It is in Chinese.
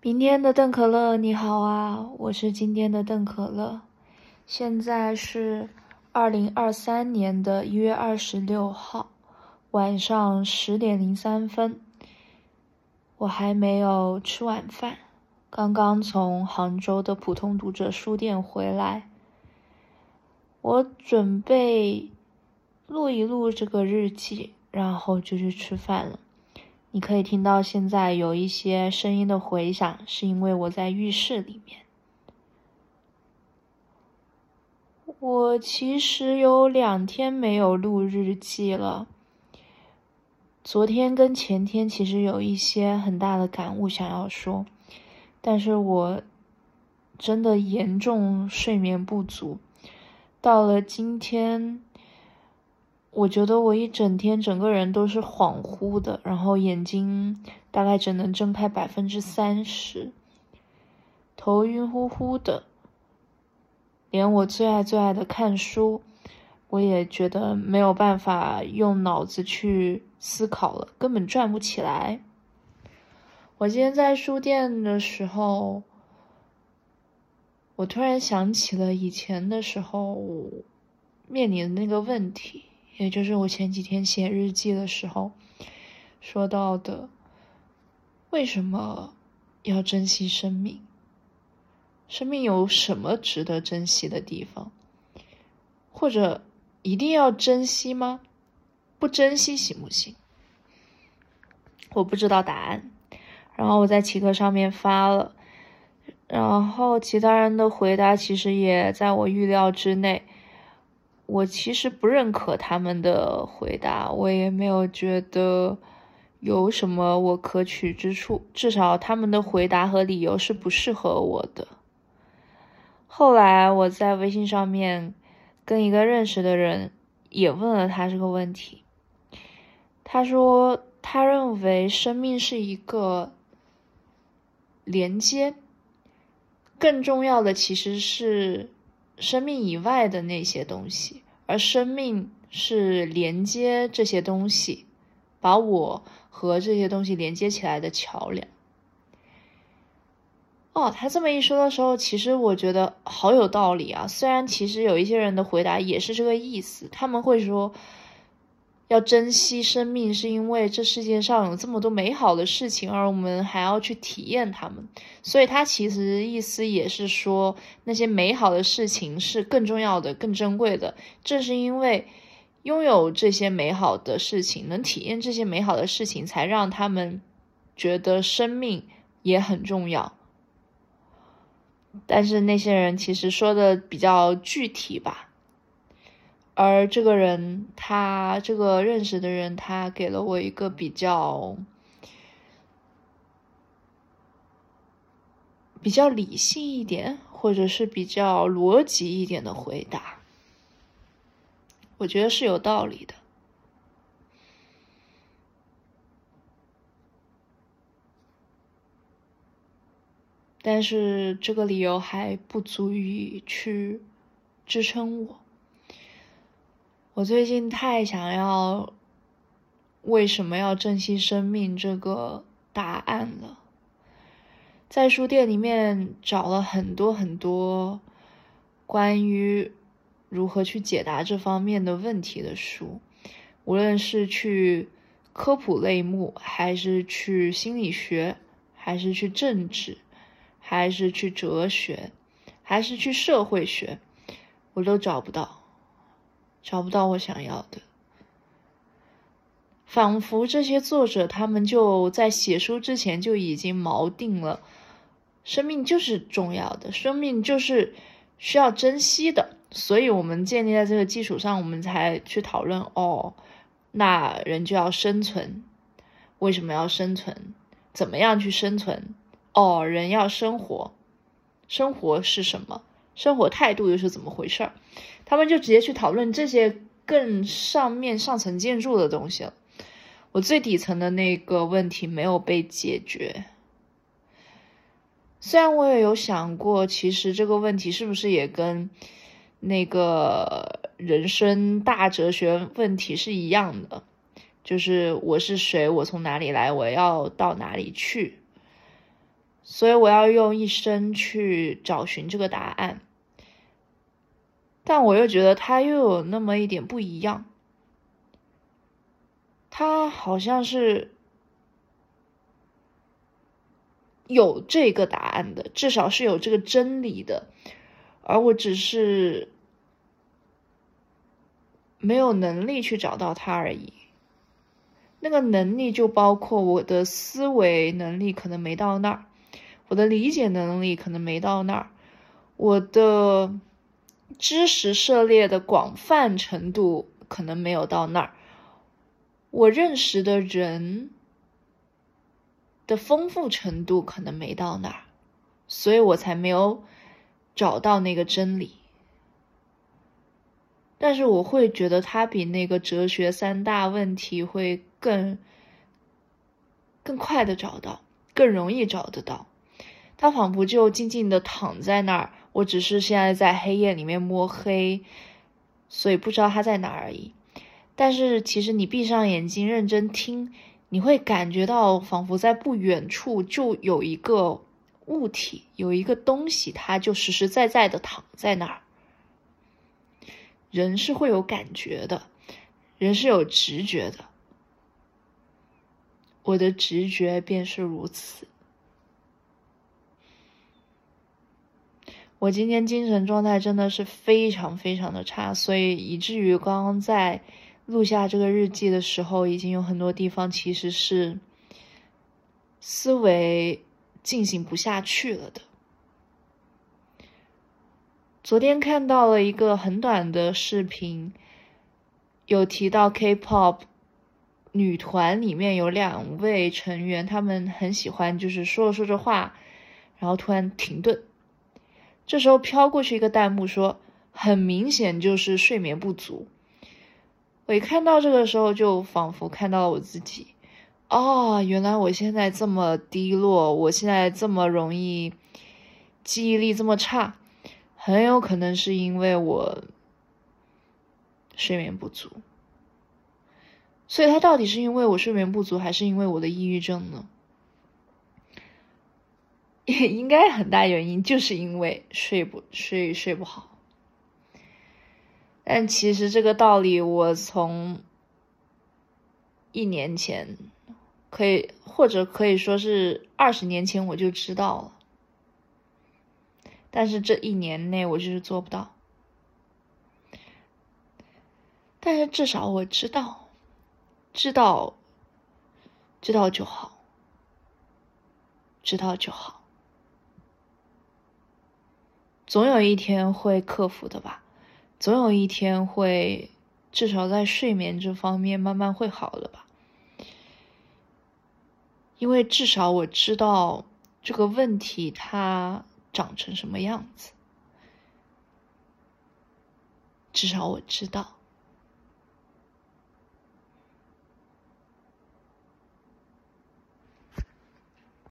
明天的邓可乐，你好啊，我是今天的邓可乐。现在是二零二三年的一月二十六号晚上十点零三分，我还没有吃晚饭，刚刚从杭州的普通读者书店回来，我准备录一录这个日记，然后就去吃饭了。你可以听到现在有一些声音的回响，是因为我在浴室里面。我其实有两天没有录日记了，昨天跟前天其实有一些很大的感悟想要说，但是我真的严重睡眠不足，到了今天。我觉得我一整天整个人都是恍惚的，然后眼睛大概只能睁开百分之三十，头晕乎乎的，连我最爱最爱的看书，我也觉得没有办法用脑子去思考了，根本转不起来。我今天在书店的时候，我突然想起了以前的时候面临的那个问题。也就是我前几天写日记的时候说到的，为什么要珍惜生命？生命有什么值得珍惜的地方？或者一定要珍惜吗？不珍惜行不行？我不知道答案。然后我在奇客上面发了，然后其他人的回答其实也在我预料之内。我其实不认可他们的回答，我也没有觉得有什么我可取之处。至少他们的回答和理由是不适合我的。后来我在微信上面跟一个认识的人也问了他这个问题，他说他认为生命是一个连接，更重要的其实是。生命以外的那些东西，而生命是连接这些东西，把我和这些东西连接起来的桥梁。哦，他这么一说的时候，其实我觉得好有道理啊。虽然其实有一些人的回答也是这个意思，他们会说。要珍惜生命，是因为这世界上有这么多美好的事情，而我们还要去体验它们。所以，他其实意思也是说，那些美好的事情是更重要的、更珍贵的。正是因为拥有这些美好的事情，能体验这些美好的事情，才让他们觉得生命也很重要。但是，那些人其实说的比较具体吧。而这个人，他这个认识的人，他给了我一个比较比较理性一点，或者是比较逻辑一点的回答，我觉得是有道理的。但是这个理由还不足以去支撑我。我最近太想要为什么要珍惜生命这个答案了，在书店里面找了很多很多关于如何去解答这方面的问题的书，无论是去科普类目，还是去心理学，还是去政治，还是去哲学，还是去社会学，我都找不到。找不到我想要的，仿佛这些作者他们就在写书之前就已经锚定了，生命就是重要的，生命就是需要珍惜的，所以我们建立在这个基础上，我们才去讨论哦，那人就要生存，为什么要生存？怎么样去生存？哦，人要生活，生活是什么？生活态度又是怎么回事儿？他们就直接去讨论这些更上面上层建筑的东西了。我最底层的那个问题没有被解决。虽然我也有想过，其实这个问题是不是也跟那个人生大哲学问题是一样的？就是我是谁，我从哪里来，我要到哪里去？所以我要用一生去找寻这个答案。但我又觉得他又有那么一点不一样，他好像是有这个答案的，至少是有这个真理的，而我只是没有能力去找到他而已。那个能力就包括我的思维能力可能没到那儿，我的理解能力可能没到那儿，我的。知识涉猎的广泛程度可能没有到那儿，我认识的人的丰富程度可能没到那儿，所以我才没有找到那个真理。但是我会觉得它比那个哲学三大问题会更更快的找到，更容易找得到。它仿佛就静静的躺在那儿。我只是现在在黑夜里面摸黑，所以不知道它在哪而已。但是其实你闭上眼睛认真听，你会感觉到仿佛在不远处就有一个物体，有一个东西，它就实实在在的躺在那儿。人是会有感觉的，人是有直觉的。我的直觉便是如此。我今天精神状态真的是非常非常的差，所以以至于刚刚在录下这个日记的时候，已经有很多地方其实是思维进行不下去了的。昨天看到了一个很短的视频，有提到 K-pop 女团里面有两位成员，他们很喜欢就是说着说着话，然后突然停顿。这时候飘过去一个弹幕说：“很明显就是睡眠不足。”我一看到这个时候，就仿佛看到了我自己。哦，原来我现在这么低落，我现在这么容易记忆力这么差，很有可能是因为我睡眠不足。所以，他到底是因为我睡眠不足，还是因为我的抑郁症呢？也 应该很大原因就是因为睡不睡睡不好，但其实这个道理我从一年前可以或者可以说是二十年前我就知道了，但是这一年内我就是做不到，但是至少我知道，知道，知道就好，知道就好。总有一天会克服的吧，总有一天会，至少在睡眠这方面慢慢会好的吧。因为至少我知道这个问题它长成什么样子，至少我知道。